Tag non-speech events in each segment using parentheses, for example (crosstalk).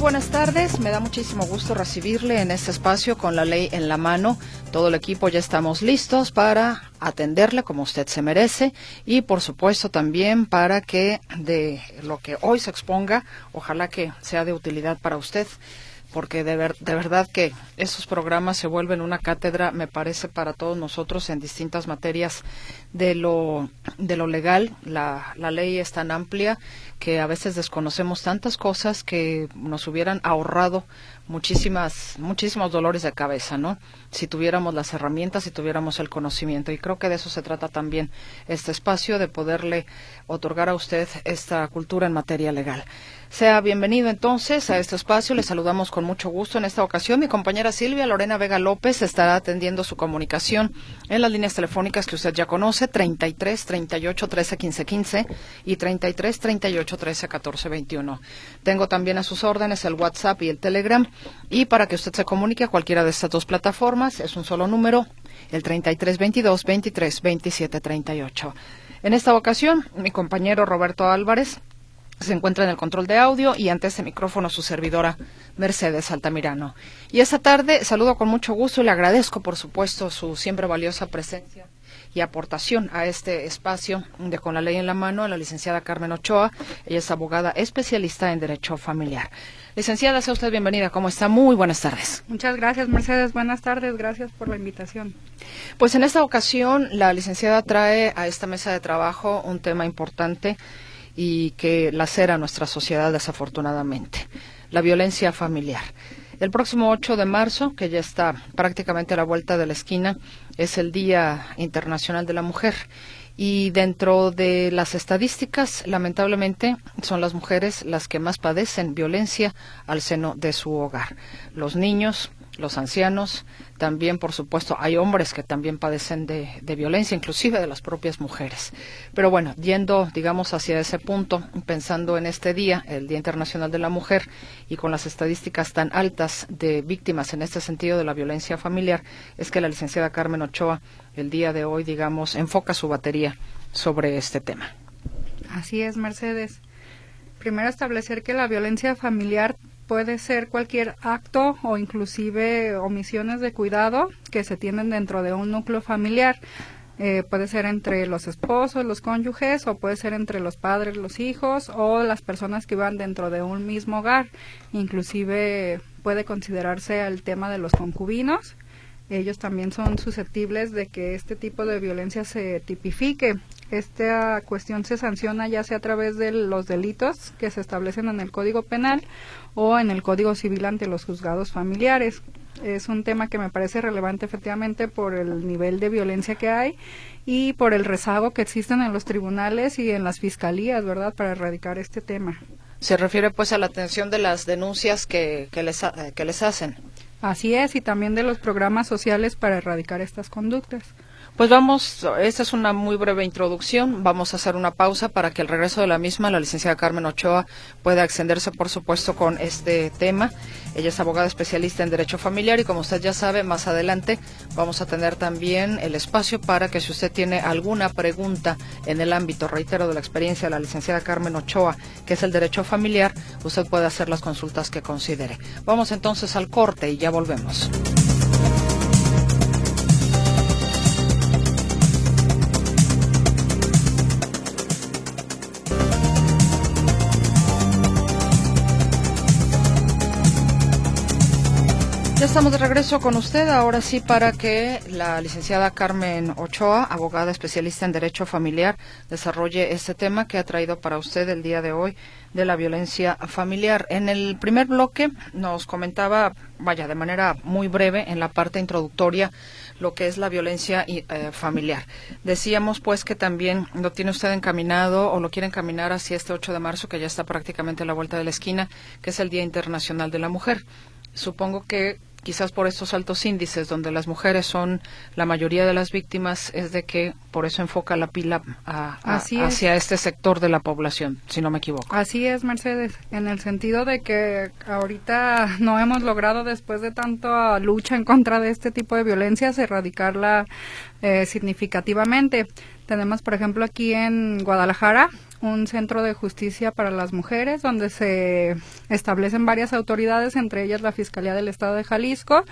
Buenas tardes. Me da muchísimo gusto recibirle en este espacio con la ley en la mano. Todo el equipo ya estamos listos para atenderle como usted se merece y por supuesto también para que de lo que hoy se exponga, ojalá que sea de utilidad para usted porque de, ver, de verdad que esos programas se vuelven una cátedra, me parece, para todos nosotros en distintas materias de lo, de lo legal. La, la ley es tan amplia que a veces desconocemos tantas cosas que nos hubieran ahorrado muchísimas, muchísimos dolores de cabeza, ¿no? Si tuviéramos las herramientas, si tuviéramos el conocimiento. Y creo que de eso se trata también este espacio, de poderle otorgar a usted esta cultura en materia legal. Sea bienvenido entonces a este espacio. Le saludamos con mucho gusto en esta ocasión. Mi compañera Silvia Lorena Vega López estará atendiendo su comunicación en las líneas telefónicas que usted ya conoce, 33 38 13 15 15 y 33 38 13 14 21. Tengo también a sus órdenes el WhatsApp y el Telegram. Y para que usted se comunique a cualquiera de estas dos plataformas, es un solo número, el 33 22 23 27 38. En esta ocasión, mi compañero Roberto Álvarez se encuentra en el control de audio y ante este micrófono su servidora Mercedes Altamirano. Y esta tarde saludo con mucho gusto y le agradezco, por supuesto, su siempre valiosa presencia y aportación a este espacio de Con la Ley en la Mano a la licenciada Carmen Ochoa. Ella es abogada especialista en Derecho Familiar. Licenciada, sea usted bienvenida. ¿Cómo está? Muy buenas tardes. Muchas gracias, Mercedes. Buenas tardes. Gracias por la invitación. Pues en esta ocasión la licenciada trae a esta mesa de trabajo un tema importante y que lacera nuestra sociedad desafortunadamente, la violencia familiar. El próximo 8 de marzo, que ya está prácticamente a la vuelta de la esquina, es el Día Internacional de la Mujer. Y dentro de las estadísticas, lamentablemente, son las mujeres las que más padecen violencia al seno de su hogar. Los niños, los ancianos, también, por supuesto, hay hombres que también padecen de, de, violencia, inclusive de las propias mujeres. Pero bueno, yendo, digamos, hacia ese punto, pensando en este día, el Día Internacional de la Mujer, y con las estadísticas tan altas de víctimas en este sentido de la violencia familiar, es que la licenciada Carmen Ochoa, el día de hoy, digamos, enfoca su batería sobre este tema. Así es, Mercedes. Primero establecer que la violencia familiar puede ser cualquier acto o inclusive omisiones de cuidado que se tienen dentro de un núcleo familiar. Eh, puede ser entre los esposos, los cónyuges, o puede ser entre los padres, los hijos, o las personas que van dentro de un mismo hogar. Inclusive puede considerarse el tema de los concubinos. Ellos también son susceptibles de que este tipo de violencia se tipifique esta cuestión se sanciona ya sea a través de los delitos que se establecen en el Código Penal o en el Código Civil ante los juzgados familiares. Es un tema que me parece relevante efectivamente por el nivel de violencia que hay y por el rezago que existen en los tribunales y en las fiscalías, ¿verdad?, para erradicar este tema. Se refiere pues a la atención de las denuncias que, que, les, que les hacen. Así es, y también de los programas sociales para erradicar estas conductas. Pues vamos, esta es una muy breve introducción. Vamos a hacer una pausa para que el regreso de la misma, la licenciada Carmen Ochoa, pueda extenderse, por supuesto, con este tema. Ella es abogada especialista en Derecho Familiar y, como usted ya sabe, más adelante vamos a tener también el espacio para que si usted tiene alguna pregunta en el ámbito, reitero, de la experiencia de la licenciada Carmen Ochoa, que es el Derecho Familiar, usted puede hacer las consultas que considere. Vamos entonces al corte y ya volvemos. Estamos de regreso con usted, ahora sí para que la licenciada Carmen Ochoa, abogada especialista en Derecho Familiar, desarrolle este tema que ha traído para usted el día de hoy de la violencia familiar. En el primer bloque nos comentaba, vaya, de manera muy breve, en la parte introductoria, lo que es la violencia eh, familiar. Decíamos pues que también lo tiene usted encaminado o lo quiere encaminar hacia este 8 de marzo, que ya está prácticamente a la vuelta de la esquina, que es el Día Internacional de la Mujer supongo que quizás por estos altos índices donde las mujeres son la mayoría de las víctimas, es de que por eso enfoca la pila hacia este sector de la población, si no me equivoco. Así es, Mercedes, en el sentido de que ahorita no hemos logrado, después de tanta lucha en contra de este tipo de violencias, erradicarla eh, significativamente. Tenemos, por ejemplo, aquí en Guadalajara un centro de justicia para las mujeres donde se establecen varias autoridades, entre ellas la Fiscalía del Estado de Jalisco,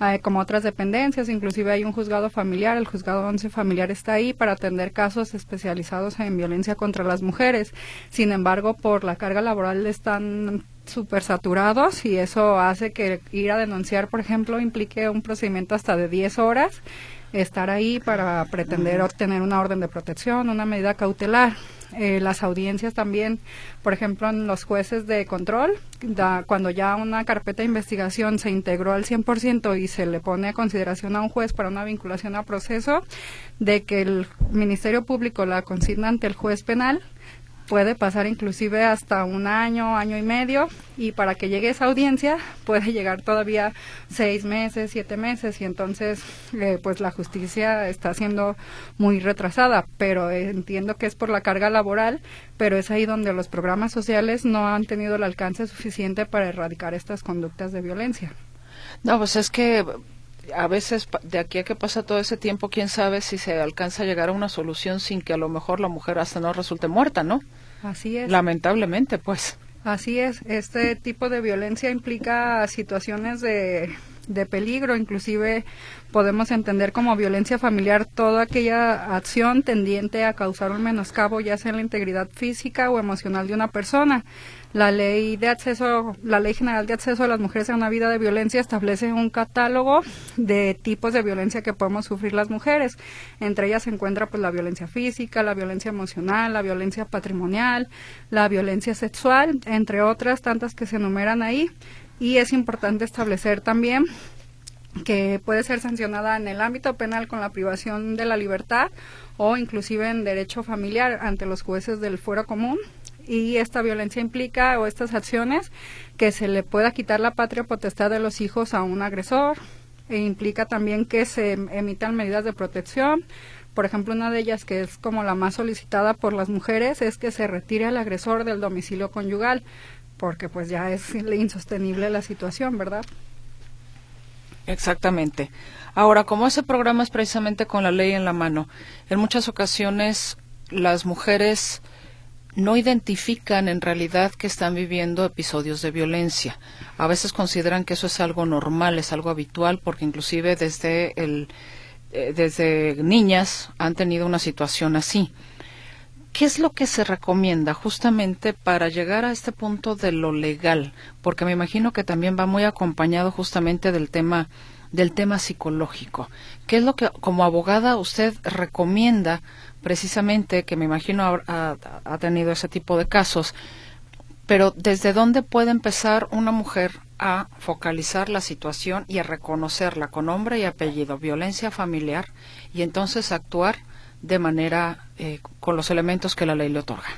eh, como otras dependencias, inclusive hay un juzgado familiar, el juzgado 11 familiar está ahí para atender casos especializados en violencia contra las mujeres. Sin embargo, por la carga laboral están súper saturados y eso hace que ir a denunciar, por ejemplo, implique un procedimiento hasta de 10 horas estar ahí para pretender obtener una orden de protección, una medida cautelar. Eh, las audiencias también, por ejemplo, en los jueces de control, cuando ya una carpeta de investigación se integró al 100% y se le pone a consideración a un juez para una vinculación a proceso, de que el Ministerio Público la consigna ante el juez penal, puede pasar inclusive hasta un año, año y medio, y para que llegue esa audiencia (laughs) puede llegar todavía seis meses, siete meses, y entonces eh, pues la justicia está siendo muy retrasada, pero entiendo que es por la carga laboral, pero es ahí donde los programas sociales no han tenido el alcance suficiente para erradicar estas conductas de violencia. No, pues es que a veces de aquí a que pasa todo ese tiempo, quién sabe si se alcanza a llegar a una solución sin que a lo mejor la mujer hasta no resulte muerta, ¿no? Así es. Lamentablemente, pues. Así es. Este tipo de violencia implica situaciones de, de peligro, inclusive podemos entender como violencia familiar toda aquella acción tendiente a causar un menoscabo ya sea en la integridad física o emocional de una persona. La ley de acceso, la ley general de acceso a las mujeres a una vida de violencia establece un catálogo de tipos de violencia que podemos sufrir las mujeres. Entre ellas se encuentra pues la violencia física, la violencia emocional, la violencia patrimonial, la violencia sexual, entre otras tantas que se enumeran ahí. Y es importante establecer también que puede ser sancionada en el ámbito penal con la privación de la libertad o inclusive en derecho familiar ante los jueces del fuero común. Y esta violencia implica o estas acciones que se le pueda quitar la patria potestad de los hijos a un agresor. E implica también que se emitan medidas de protección. Por ejemplo, una de ellas que es como la más solicitada por las mujeres es que se retire al agresor del domicilio conyugal, porque pues ya es insostenible la situación, ¿verdad? Exactamente. Ahora, como ese programa es precisamente con la ley en la mano, en muchas ocasiones las mujeres no identifican en realidad que están viviendo episodios de violencia. A veces consideran que eso es algo normal, es algo habitual, porque inclusive desde el eh, desde niñas han tenido una situación así. ¿Qué es lo que se recomienda justamente para llegar a este punto de lo legal? Porque me imagino que también va muy acompañado justamente del tema del tema psicológico. ¿Qué es lo que como abogada usted recomienda precisamente, que me imagino ha, ha, tenido ese tipo de casos, pero ¿desde dónde puede empezar una mujer a focalizar la situación y a reconocerla con nombre y apellido, violencia familiar, y entonces actuar de manera eh, con los elementos que la ley le otorga?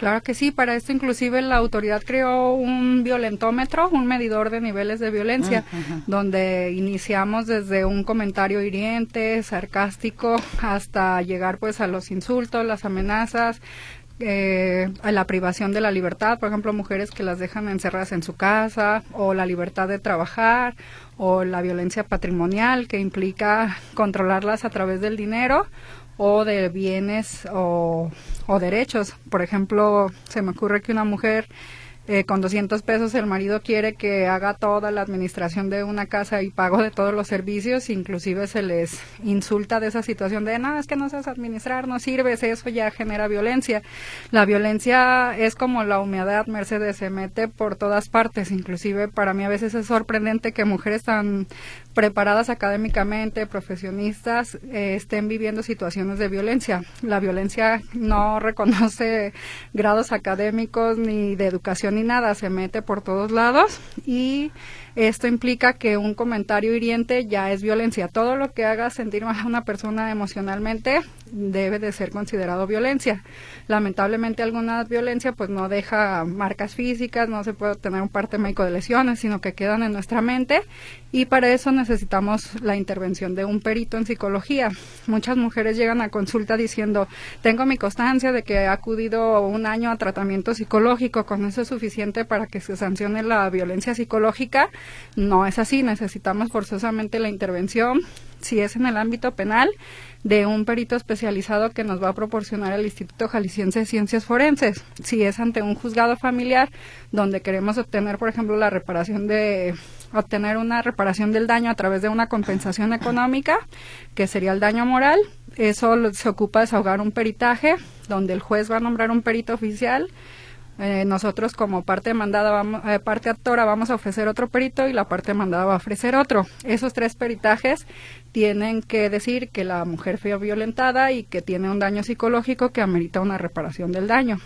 Claro que sí, para esto inclusive la autoridad creó un violentómetro, un medidor de niveles de violencia, donde iniciamos desde un comentario hiriente, sarcástico, hasta llegar pues a los insultos, las amenazas, eh, a la privación de la libertad, por ejemplo, mujeres que las dejan encerradas en su casa, o la libertad de trabajar, o la violencia patrimonial que implica controlarlas a través del dinero, o de bienes o, o derechos. Por ejemplo, se me ocurre que una mujer eh, con 200 pesos el marido quiere que haga toda la administración de una casa y pago de todos los servicios, inclusive se les insulta de esa situación de, no, es que no sabes administrar, no sirves, eso ya genera violencia. La violencia es como la humedad, Mercedes, se mete por todas partes, inclusive para mí a veces es sorprendente que mujeres tan preparadas académicamente, profesionistas, eh, estén viviendo situaciones de violencia. La violencia no (laughs) reconoce grados académicos ni de educación ni nada, se mete por todos lados y esto implica que un comentario hiriente ya es violencia. Todo lo que haga sentir mal a una persona emocionalmente debe de ser considerado violencia. Lamentablemente alguna violencia pues no deja marcas físicas, no se puede obtener un parte médico de lesiones, sino que quedan en nuestra mente y para eso necesitamos la intervención de un perito en psicología. Muchas mujeres llegan a consulta diciendo, tengo mi constancia de que he acudido un año a tratamiento psicológico, con eso es suficiente para que se sancione la violencia psicológica. No es así, necesitamos forzosamente la intervención, si es en el ámbito penal, de un perito especializado que nos va a proporcionar el Instituto Jalisciense de Ciencias Forenses. Si es ante un juzgado familiar, donde queremos obtener, por ejemplo, la reparación de obtener una reparación del daño a través de una compensación económica, que sería el daño moral. Eso se ocupa de desahogar un peritaje, donde el juez va a nombrar un perito oficial. Eh, nosotros como parte demandada, vamos, eh, parte actora, vamos a ofrecer otro perito y la parte demandada va a ofrecer otro. Esos tres peritajes tienen que decir que la mujer fue violentada y que tiene un daño psicológico que amerita una reparación del daño.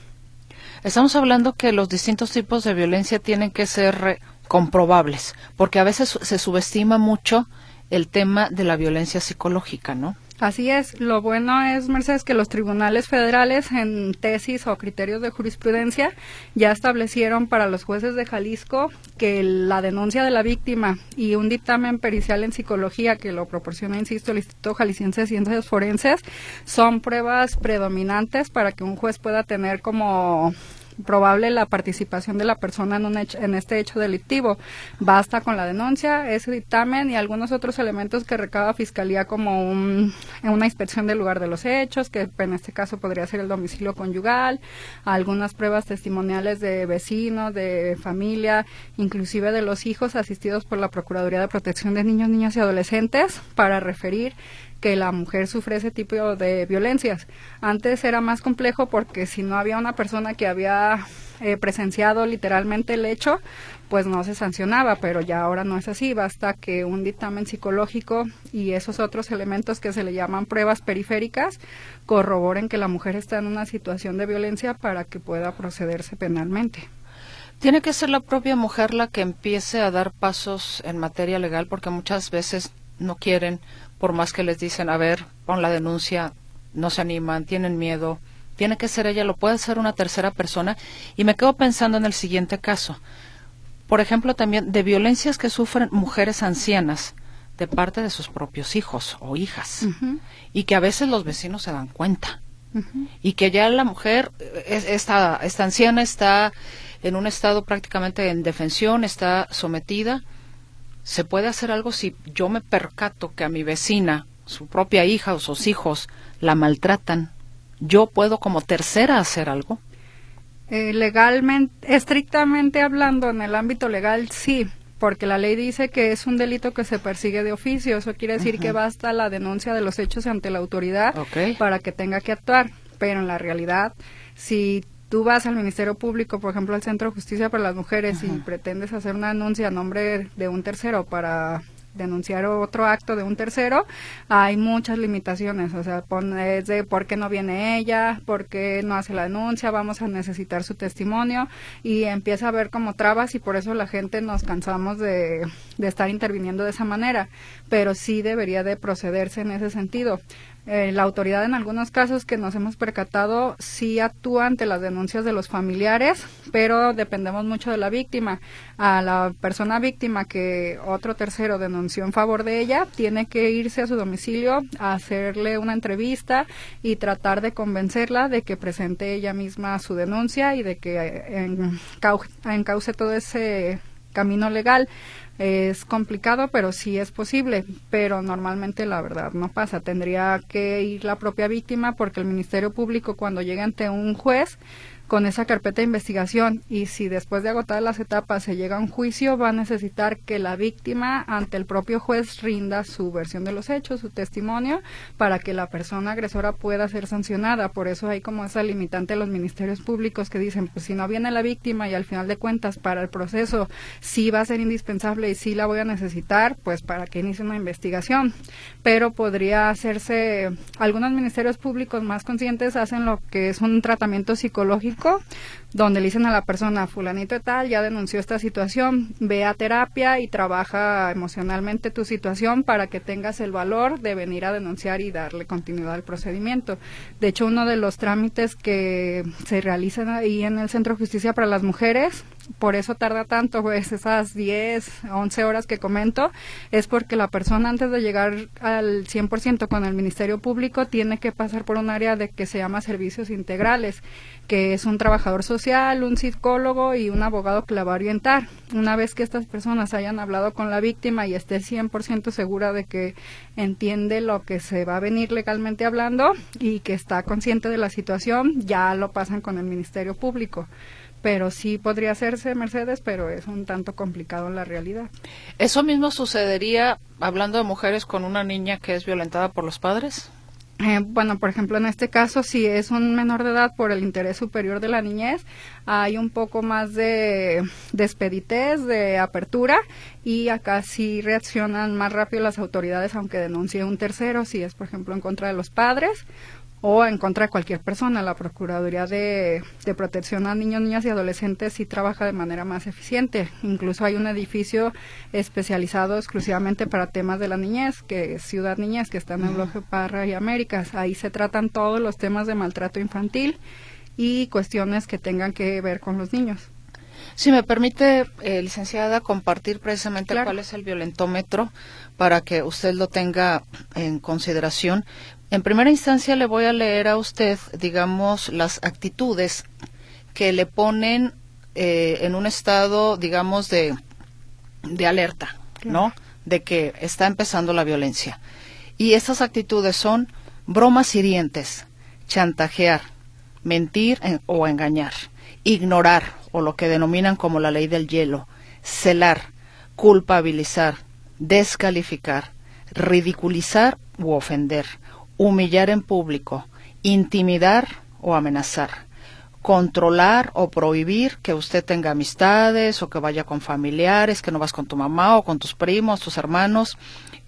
Estamos hablando que los distintos tipos de violencia tienen que ser comprobables, porque a veces se subestima mucho el tema de la violencia psicológica, ¿no? Así es. Lo bueno es, Mercedes, que los tribunales federales en tesis o criterios de jurisprudencia ya establecieron para los jueces de Jalisco que la denuncia de la víctima y un dictamen pericial en psicología que lo proporciona, insisto, el Instituto Jalisciense de Ciencias Forenses son pruebas predominantes para que un juez pueda tener como probable la participación de la persona en, un en este hecho delictivo. Basta con la denuncia, ese dictamen y algunos otros elementos que recaba Fiscalía como una inspección del lugar de los hechos, que en este caso podría ser el domicilio conyugal, algunas pruebas testimoniales de vecinos, de familia, inclusive de los hijos asistidos por la Procuraduría de Protección de Niños, Niñas y Adolescentes para referir que la mujer sufre ese tipo de violencias. Antes era más complejo porque si no había una persona que había eh, presenciado literalmente el hecho, pues no se sancionaba, pero ya ahora no es así, basta que un dictamen psicológico y esos otros elementos que se le llaman pruebas periféricas corroboren que la mujer está en una situación de violencia para que pueda procederse penalmente. Tiene que ser la propia mujer la que empiece a dar pasos en materia legal porque muchas veces no quieren por más que les dicen, a ver, pon la denuncia, no se animan, tienen miedo. Tiene que ser ella, lo puede ser una tercera persona. Y me quedo pensando en el siguiente caso. Por ejemplo, también de violencias que sufren mujeres ancianas de parte de sus propios hijos o hijas. Y que a veces los vecinos se dan cuenta. Y que ya la mujer, esta, esta anciana está en un estado prácticamente en defensión, está sometida ¿Se puede hacer algo si yo me percato que a mi vecina, su propia hija o sus hijos la maltratan? ¿Yo puedo como tercera hacer algo? Eh, legalmente, estrictamente hablando, en el ámbito legal, sí, porque la ley dice que es un delito que se persigue de oficio. Eso quiere decir que basta la denuncia de los hechos ante la autoridad para que tenga que actuar. Pero en la realidad, si tú vas al Ministerio Público, por ejemplo, al Centro de Justicia para las Mujeres y pretendes hacer una denuncia a nombre de un tercero para denunciar otro acto de un tercero, hay muchas limitaciones, o sea, es de por qué no viene ella, por qué no hace la denuncia, vamos a necesitar su testimonio. Y empieza a haber como trabas y por eso la gente nos cansamos de, de estar interviniendo de esa manera, pero sí debería de procederse en ese sentido. Eh, la autoridad en algunos casos que nos hemos percatado sí actúa ante las denuncias de los familiares, pero dependemos mucho de la víctima. A la persona víctima que otro tercero denunció en favor de ella, tiene que irse a su domicilio a hacerle una entrevista y tratar de convencerla de que presente ella misma su denuncia y de que encauce todo ese camino legal. Es complicado, pero sí es posible, pero normalmente la verdad no pasa. Tendría que ir la propia víctima porque el Ministerio Público cuando llegue ante un juez con esa carpeta de investigación y si después de agotar las etapas se llega a un juicio, va a necesitar que la víctima ante el propio juez rinda su versión de los hechos, su testimonio, para que la persona agresora pueda ser sancionada. Por eso hay como esa limitante de los ministerios públicos que dicen, pues si no viene la víctima y al final de cuentas para el proceso sí va a ser indispensable y sí la voy a necesitar, pues para que inicie una investigación. Pero podría hacerse, algunos ministerios públicos más conscientes hacen lo que es un tratamiento psicológico, 5 donde le dicen a la persona, fulanito tal, ya denunció esta situación, ve a terapia y trabaja emocionalmente tu situación para que tengas el valor de venir a denunciar y darle continuidad al procedimiento. De hecho, uno de los trámites que se realizan ahí en el Centro de Justicia para las Mujeres por eso tarda tanto, pues esas 10, 11 horas que comento, es porque la persona antes de llegar al 100% con el Ministerio Público tiene que pasar por un área de que se llama servicios integrales, que es un trabajador social, un psicólogo y un abogado que la va a orientar. Una vez que estas personas hayan hablado con la víctima y esté 100% segura de que entiende lo que se va a venir legalmente hablando y que está consciente de la situación, ya lo pasan con el Ministerio Público pero sí podría hacerse Mercedes, pero es un tanto complicado en la realidad. ¿Eso mismo sucedería hablando de mujeres con una niña que es violentada por los padres? Eh, bueno, por ejemplo, en este caso, si es un menor de edad por el interés superior de la niñez, hay un poco más de despeditez, de apertura, y acá sí reaccionan más rápido las autoridades, aunque denuncie un tercero, si es, por ejemplo, en contra de los padres o en contra de cualquier persona. La Procuraduría de, Protección a Niños, Niñas y Adolescentes sí trabaja de manera más eficiente. Incluso hay un edificio especializado exclusivamente para temas de la niñez, que es Ciudad Niñez, que está en el bloque Parra y Américas. Ahí se tratan todos los temas de maltrato infantil y cuestiones que tengan que ver con los niños. Si me permite, eh, licenciada, compartir precisamente cuál es el violentómetro para que usted lo tenga en consideración. En primera instancia le voy a leer a usted, digamos, las actitudes que le ponen eh, en un estado, digamos, de, de alerta, ¿no? De que está empezando la violencia. Y estas actitudes son bromas hirientes, chantajear, mentir o engañar, ignorar o lo que denominan como la ley del hielo, celar, culpabilizar, descalificar, ridiculizar u ofender, humillar en público, intimidar o amenazar, controlar o prohibir que usted tenga amistades o que vaya con familiares, que no vas con tu mamá o con tus primos, tus hermanos,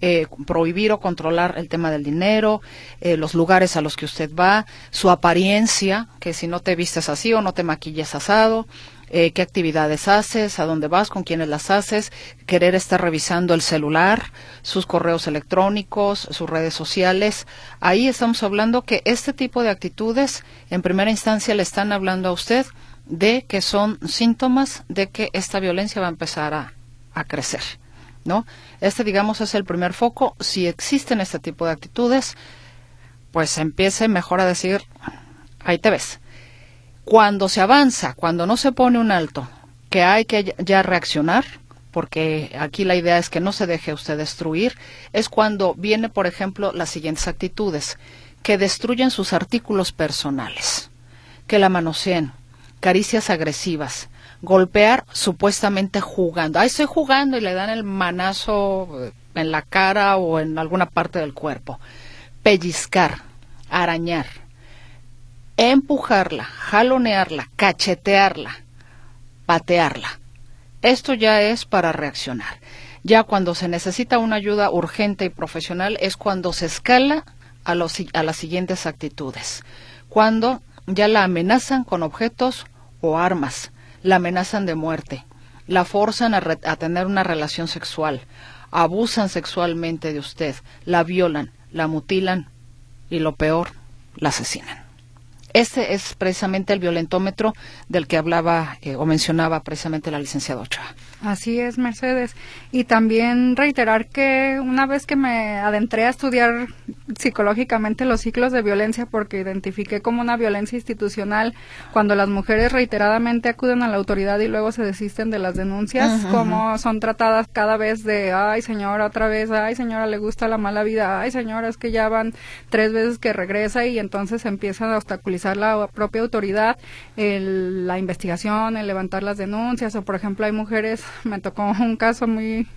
eh, prohibir o controlar el tema del dinero, eh, los lugares a los que usted va, su apariencia, que si no te vistes así o no te maquilles asado, eh, qué actividades haces, a dónde vas, con quiénes las haces, querer estar revisando el celular, sus correos electrónicos, sus redes sociales. Ahí estamos hablando que este tipo de actitudes, en primera instancia, le están hablando a usted de que son síntomas de que esta violencia va a empezar a, a crecer. ¿No? Este, digamos, es el primer foco. Si existen este tipo de actitudes, pues empiece mejor a decir, ahí te ves cuando se avanza, cuando no se pone un alto, que hay que ya reaccionar, porque aquí la idea es que no se deje usted destruir, es cuando viene, por ejemplo, las siguientes actitudes, que destruyen sus artículos personales, que la manoseen, caricias agresivas, golpear supuestamente jugando. Ahí estoy jugando y le dan el manazo en la cara o en alguna parte del cuerpo. Pellizcar, arañar, empujarla, jalonearla, cachetearla, patearla. Esto ya es para reaccionar. Ya cuando se necesita una ayuda urgente y profesional es cuando se escala a, los, a las siguientes actitudes. Cuando ya la amenazan con objetos o armas, la amenazan de muerte, la forzan a, a tener una relación sexual, abusan sexualmente de usted, la violan, la mutilan y lo peor, la asesinan. Este es precisamente el violentómetro del que hablaba eh, o mencionaba precisamente la licenciada Ochoa. Así es, Mercedes. Y también reiterar que una vez que me adentré a estudiar psicológicamente los ciclos de violencia, porque identifiqué como una violencia institucional cuando las mujeres reiteradamente acuden a la autoridad y luego se desisten de las denuncias, como son tratadas cada vez de, ay señora, otra vez, ay señora, le gusta la mala vida, ay señora, es que ya van tres veces que regresa y entonces empiezan a obstaculizar la propia autoridad la investigación, el levantar las denuncias o por ejemplo hay mujeres, (laughs) me tocó un caso muy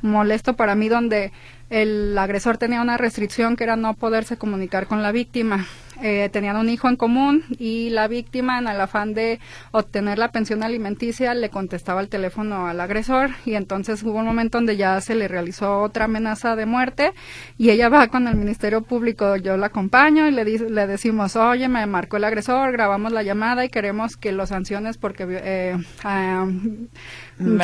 molesto para mí donde el agresor tenía una restricción que era no poderse comunicar con la víctima. eh, tenían un hijo en común y la víctima en el afán de obtener la pensión alimenticia le contestaba el teléfono al agresor y entonces hubo un momento donde ya se le realizó otra amenaza de muerte y ella va con el Ministerio Público, yo la acompaño y le, le decimos, oye, me marcó el agresor, grabamos la llamada y queremos que lo sanciones porque eh, ah,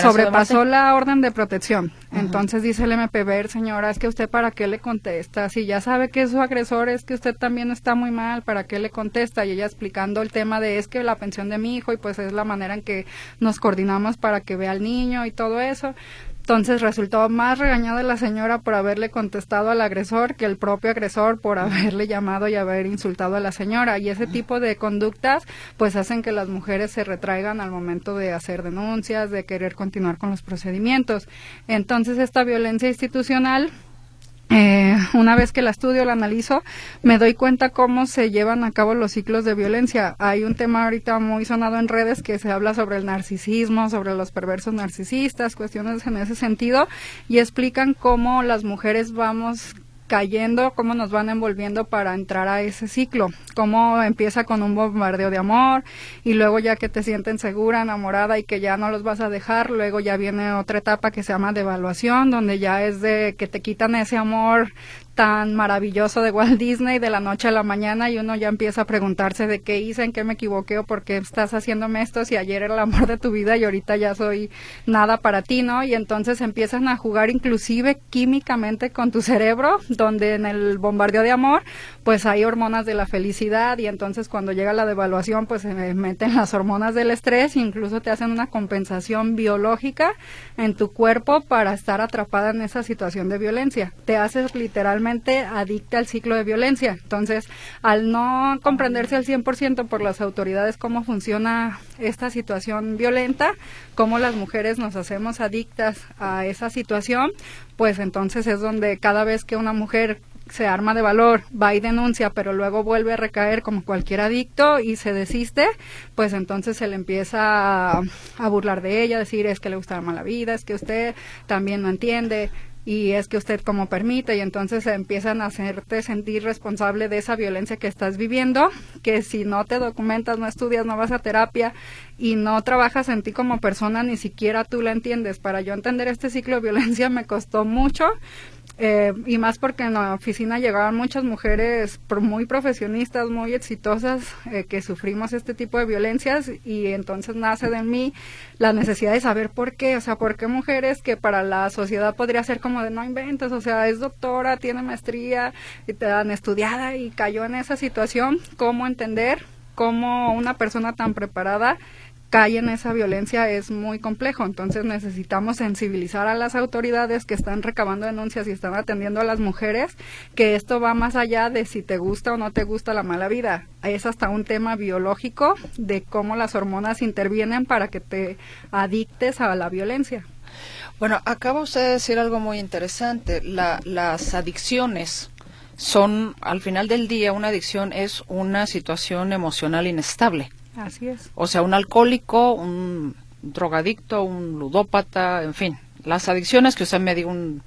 sobrepasó la orden de protección. Entonces dice el MPB, señora, es que usted para qué le contesta, si ya sabe que es su agresor, es que usted también está muy mal, ¿para qué le contesta? Y ella explicando el tema de es que la pensión de mi hijo y pues es la manera en que nos coordinamos para que vea al niño y todo eso. Entonces resultó más regañada la señora por haberle contestado al agresor que el propio agresor por haberle llamado y haber insultado a la señora. Y ese tipo de conductas pues hacen que las mujeres se retraigan al momento de hacer denuncias, de querer continuar con los procedimientos. Entonces esta violencia institucional eh, una vez que la estudio, la analizo, me doy cuenta cómo se llevan a cabo los ciclos de violencia. Hay un tema ahorita muy sonado en redes que se habla sobre el narcisismo, sobre los perversos narcisistas, cuestiones en ese sentido, y explican cómo las mujeres vamos cayendo, cómo nos van envolviendo para entrar a ese ciclo, cómo empieza con un bombardeo de amor y luego ya que te sienten segura, enamorada y que ya no los vas a dejar, luego ya viene otra etapa que se llama devaluación, donde ya es de que te quitan ese amor tan maravilloso de Walt Disney de la noche a la mañana y uno ya empieza a preguntarse de qué hice, en qué me equivoqué o por qué estás haciéndome esto si ayer era el amor de tu vida y ahorita ya soy nada para ti, ¿no? Y entonces empiezan a jugar inclusive químicamente con tu cerebro, donde en el bombardeo de amor pues hay hormonas de la felicidad y entonces cuando llega la devaluación pues se meten las hormonas del estrés incluso te hacen una compensación biológica en tu cuerpo para estar atrapada en esa situación de violencia. Te haces literalmente adicta al ciclo de violencia. Entonces, al no comprenderse al 100% por las autoridades cómo funciona esta situación violenta, cómo las mujeres nos hacemos adictas a esa situación, pues entonces es donde cada vez que una mujer se arma de valor, va y denuncia, pero luego vuelve a recaer como cualquier adicto y se desiste, pues entonces se le empieza a, burlar de ella, decir es que le gusta la mala vida, es que usted también no entiende y es que usted como permite y entonces empiezan a hacerte sentir responsable de esa violencia que estás viviendo, que si no te documentas, no estudias, no vas a terapia y no trabajas en ti como persona, ni siquiera tú la entiendes. Para yo entender este ciclo de violencia me costó mucho eh, y más porque en la oficina llegaban muchas mujeres muy profesionistas, muy exitosas, eh, que sufrimos este tipo de violencias y entonces nace de mí la necesidad de saber por qué, o sea, por qué mujeres que para la sociedad podría ser como de no inventes, o sea, es doctora, tiene maestría, y tan estudiada y cayó en esa situación, cómo entender cómo una persona tan preparada cae en esa violencia es muy complejo. Entonces necesitamos sensibilizar a las autoridades que están recabando denuncias y están atendiendo a las mujeres que esto va más allá de si te gusta o no te gusta la mala vida. Es hasta un tema biológico de cómo las hormonas intervienen para que te adictes a la violencia. Bueno, acaba usted de decir algo muy interesante. las adicciones son, al final del día, una adicción es una situación emocional inestable Así es. O sea, un alcohólico, un drogadicto, un ludópata, en fin, las adicciones que usted me diga, un,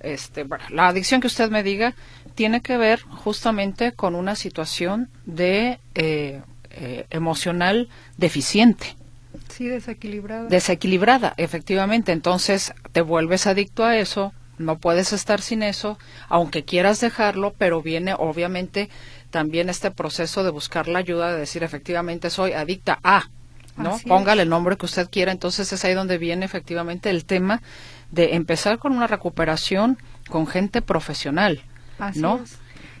este, la adicción que usted me diga tiene que ver justamente con una situación de eh, eh, emocional deficiente. Sí, desequilibrada. Desequilibrada, efectivamente. Entonces te vuelves adicto a eso, no puedes estar sin eso, aunque quieras dejarlo, pero viene obviamente también este proceso de buscar la ayuda, de decir efectivamente soy adicta a, ¿no? Póngale el nombre que usted quiera. Entonces es ahí donde viene efectivamente el tema de empezar con una recuperación con gente profesional, ¿no?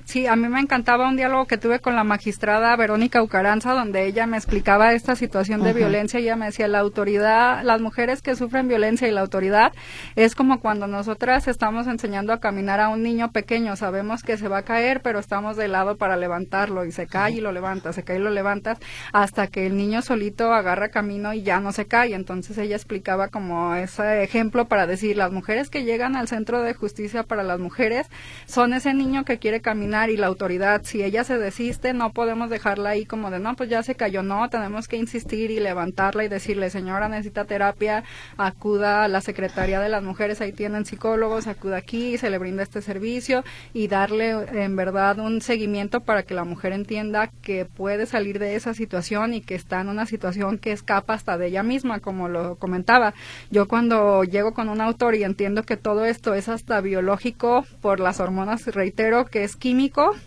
Sí, a mí me encantaba un diálogo que tuve con la magistrada Verónica Ucaranza, donde ella me explicaba esta situación de violencia y ella me decía, la autoridad, las mujeres que sufren violencia y la autoridad es como cuando nosotras estamos enseñando a caminar a un niño pequeño, sabemos que se va a caer, pero estamos de lado para levantarlo y se cae y lo levanta, se cae y lo levantas, hasta que el niño solito agarra camino y ya no se cae. Entonces ella explicaba como ese ejemplo para decir, las mujeres que llegan al Centro de Justicia para las Mujeres son ese niño que quiere caminar y la autoridad, si ella se desiste, no podemos dejarla ahí como de, no, pues ya se cayó, no, tenemos que insistir y levantarla y decirle, señora, necesita terapia, acuda a la Secretaría de las Mujeres, ahí tienen psicólogos, acuda aquí, se le brinda este servicio y darle en verdad un seguimiento para que la mujer entienda que puede salir de esa situación y que está en una situación que escapa hasta de ella misma, como lo comentaba. Yo cuando llego con un autor y entiendo que todo esto es hasta biológico por las hormonas, reitero que es químico,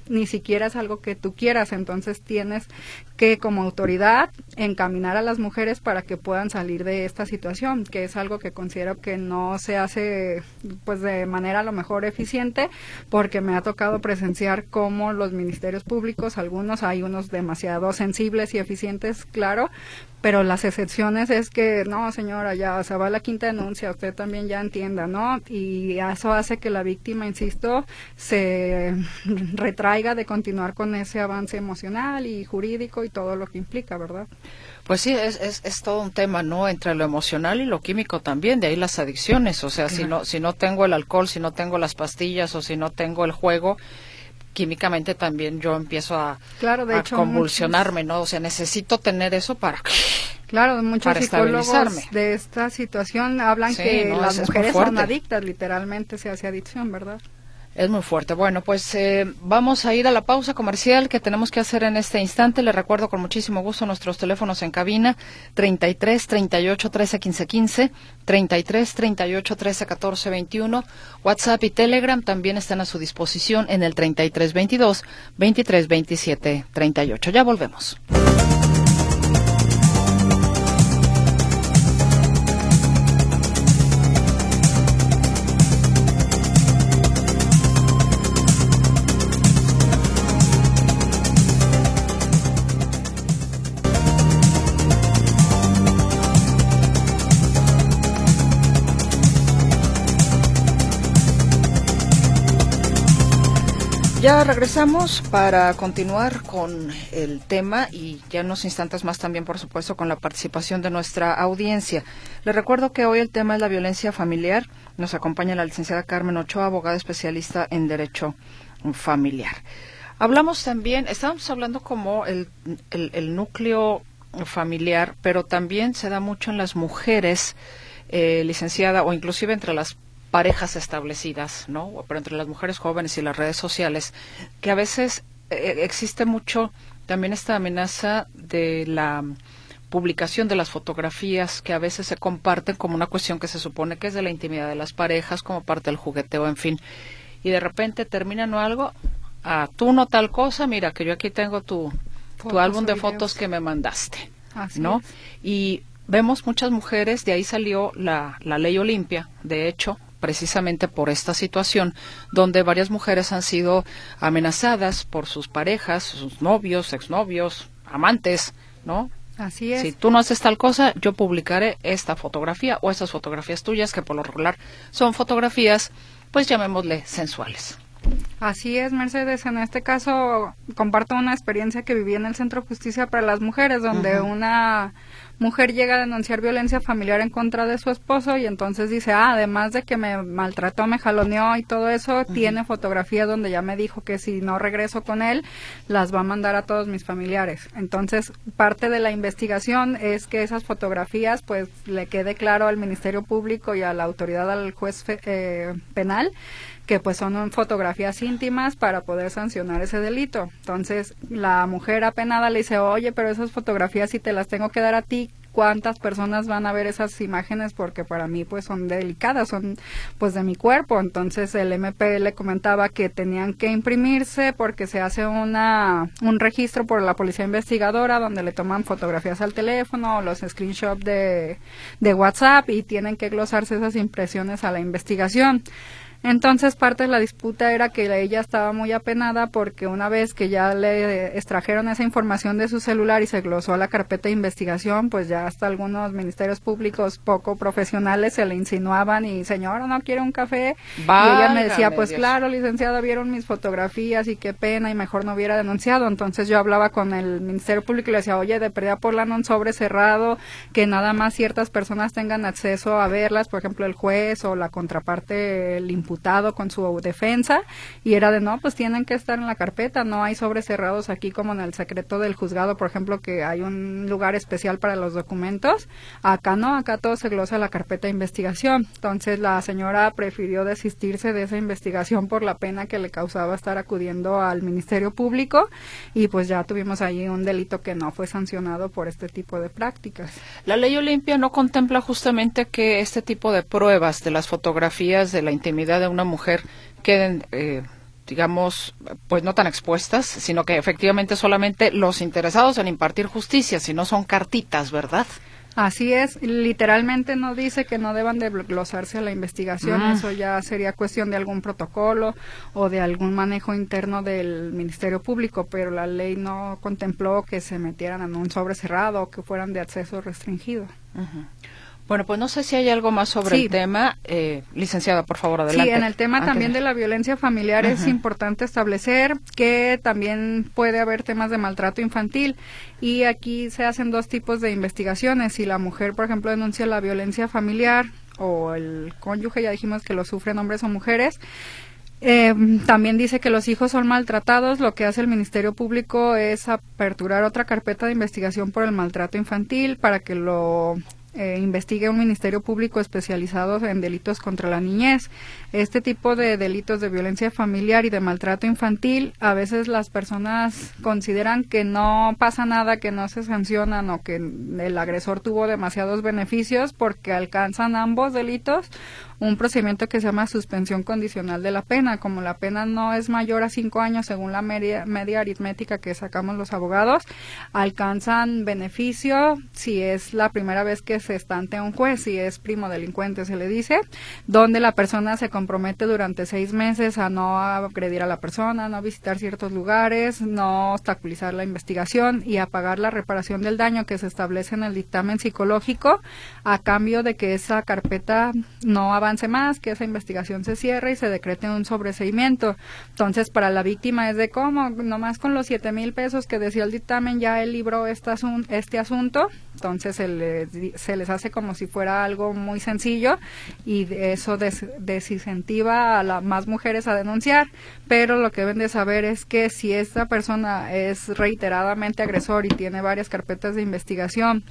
ni siquiera es algo que tú quieras, entonces tienes que como autoridad encaminar a las mujeres para que puedan salir de esta situación, que es algo que considero que no se hace pues de manera a lo mejor eficiente, porque me ha tocado presenciar cómo los ministerios públicos, algunos hay unos demasiado sensibles y eficientes, claro, pero las excepciones es que no señora ya se va la quinta denuncia usted también ya entienda no y eso hace que la víctima insisto se retraiga de continuar con ese avance emocional y jurídico y todo lo que implica verdad pues sí, es, es, es, todo un tema, ¿no? Entre lo emocional y lo químico también, de ahí las adicciones. O sea, si no, si no tengo el alcohol, si no tengo las pastillas o si no tengo el juego, químicamente también yo empiezo a, claro, de convulsionarme, ¿no? O sea, necesito tener eso para... Claro, muchos psicólogos de esta situación hablan que las mujeres son adictas, literalmente se hace adicción, ¿verdad? Es muy fuerte. Bueno, pues eh, vamos a ir a la pausa comercial que tenemos que hacer en este instante. Le recuerdo con muchísimo gusto nuestros teléfonos en cabina 33 38 13 15 15, 33 38 13 14 21. WhatsApp y Telegram también están a su disposición en el 33 22 23 27 38. Ya volvemos. Ya regresamos para continuar con el tema y ya unos instantes más también, por supuesto, con la participación de nuestra audiencia. Le recuerdo que hoy el tema es la violencia familiar. Nos acompaña la licenciada Carmen Ochoa, abogada especialista en Derecho Familiar. Hablamos también, estábamos hablando como el, el, núcleo familiar, pero también se da mucho en las mujeres, eh, licenciada, o inclusive entre las parejas establecidas, ¿no? Pero entre las mujeres jóvenes y las redes sociales, que a veces eh, existe mucho también esta amenaza de la publicación de las fotografías que a veces se comparten como una cuestión que se supone que es de la intimidad de las parejas, como parte del jugueteo, en fin. Y de repente terminan o algo, ah, tú no tal cosa, mira que yo aquí tengo tu, tu álbum de fotos que me mandaste, ¿no? Y vemos muchas mujeres, de ahí salió la, la ley Olimpia, de hecho, precisamente por esta situación, donde varias mujeres han sido amenazadas por sus parejas, sus novios, exnovios, amantes, ¿no? Así es. Si tú no haces tal cosa, yo publicaré esta fotografía o estas fotografías tuyas, que por lo regular son fotografías, pues llamémosle sensuales. Así es, Mercedes. En este caso, comparto una experiencia que viví en el Centro de Justicia para las Mujeres, donde una mujer llega a denunciar violencia familiar en contra de su esposo y entonces dice, ah, además de que me maltrató, me jaloneó y todo eso, tiene fotografías donde ya me dijo que si no regreso con él, las va a mandar a todos mis familiares. Entonces, parte de la investigación es que esas fotografías, pues, le quede claro al Ministerio Público y a la autoridad, al juez eh, penal, que pues son fotografías íntimas para poder sancionar ese delito. Entonces, la mujer apenada le dice, oye, pero esas fotografías si te las tengo que dar a ti, cuántas personas van a ver esas imágenes porque para mí pues son delicadas, son pues de mi cuerpo. Entonces el MP le comentaba que tenían que imprimirse porque se hace una un registro por la policía investigadora donde le toman fotografías al teléfono o los screenshots de, de WhatsApp y tienen que glosarse esas impresiones a la investigación. Entonces parte de la disputa era que ella estaba muy apenada porque una vez que ya le extrajeron esa información de su celular y se glosó a la carpeta de investigación, pues ya hasta algunos ministerios públicos poco profesionales se le insinuaban y señora no quiere un café y ella me decía pues claro licenciada vieron mis fotografías y qué pena y mejor no hubiera denunciado. Entonces yo hablaba con el ministerio público y le decía oye de pérdida por la non sobre cerrado que nada más ciertas personas tengan acceso a verlas, por ejemplo el juez o la contraparte el con su defensa y era de no, pues tienen que estar en la carpeta, no hay sobres cerrados aquí como en el secreto del juzgado, por ejemplo, que hay un lugar especial para los documentos. Acá no, acá todo se glosa la carpeta de investigación. Entonces la señora prefirió desistirse de esa investigación por la pena que le causaba estar acudiendo al Ministerio Público y pues ya tuvimos ahí un delito que no fue sancionado por este tipo de prácticas. La ley Olimpia no contempla justamente que este tipo de pruebas de las fotografías de la intimidad de una mujer queden eh, digamos, pues no tan expuestas, sino que efectivamente solamente los interesados en impartir justicia, si no son cartitas, ¿verdad? Así es, literalmente no dice que no deban de glosarse a la investigación, ah. eso ya sería cuestión de algún protocolo o de algún manejo interno del Ministerio Público, pero la ley no contempló que se metieran en un sobre cerrado o que fueran de acceso restringido. Bueno, pues no sé si hay algo más sobre el tema. Eh, licenciada, por favor, adelante. Sí, en el tema también de la violencia familiar es importante establecer que también puede haber temas de maltrato infantil y aquí se hacen dos tipos de investigaciones. Si la mujer, por ejemplo, denuncia la violencia familiar o el cónyuge, ya dijimos que lo sufren hombres o mujeres, eh, también dice que los hijos son maltratados. Lo que hace el Ministerio Público es aperturar otra carpeta de investigación por el maltrato infantil para que lo eh, investigue un ministerio público especializado en delitos contra la niñez. Este tipo de delitos de violencia familiar y de maltrato infantil, a veces las personas consideran que no pasa nada, que no se sancionan o que el agresor tuvo demasiados beneficios porque alcanzan ambos delitos un procedimiento que se llama suspensión condicional de la pena. Como la pena no es mayor a cinco años según la media, media aritmética que sacamos los abogados, alcanzan beneficio si es la primera vez que se está ante un juez, si es primo delincuente se le dice, donde la persona se compromete durante seis meses a no agredir a la persona, no visitar ciertos lugares, no obstaculizar la investigación y a pagar la reparación del daño que se establece en el dictamen psicológico a cambio de que esa carpeta no avance avance más, que esa investigación se cierre y se decrete un sobreseimiento. Entonces, para la víctima es de cómo, nomás con los siete mil pesos que decía el dictamen, ya él libró este, este asunto, entonces se les, se les hace como si fuera algo muy sencillo y eso desincentiva a las más mujeres a denunciar, pero lo que deben de saber es que si esta persona es reiteradamente agresor y tiene varias carpetas de investigación